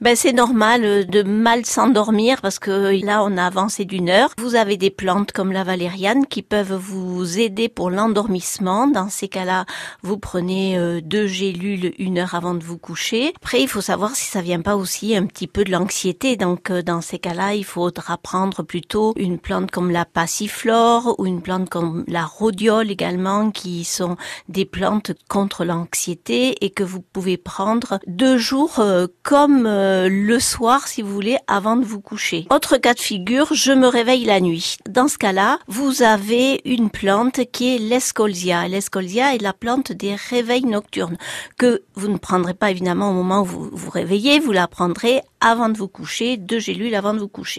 Ben c'est normal euh, de mal s'endormir parce que là on a avancé d'une heure. Vous avez des plantes comme la valériane qui peuvent vous aider pour l'endormissement. Dans ces cas-là, vous prenez euh, deux gélules une heure avant de vous coucher. Après, il faut savoir si ça vient pas aussi un petit peu de l'anxiété. Donc euh, dans ces cas-là, il faudra prendre plutôt une plante comme la passiflore ou une plante comme la rhodiole également qui sont des plantes contre l'anxiété et que vous pouvez prendre deux jours comme euh, le soir, si vous voulez, avant de vous coucher. Autre cas de figure, je me réveille la nuit. Dans ce cas-là, vous avez une plante qui est l'escolzia. L'escolzia est la plante des réveils nocturnes que vous ne prendrez pas évidemment au moment où vous vous réveillez, vous la prendrez avant de vous coucher, deux gélules avant de vous coucher.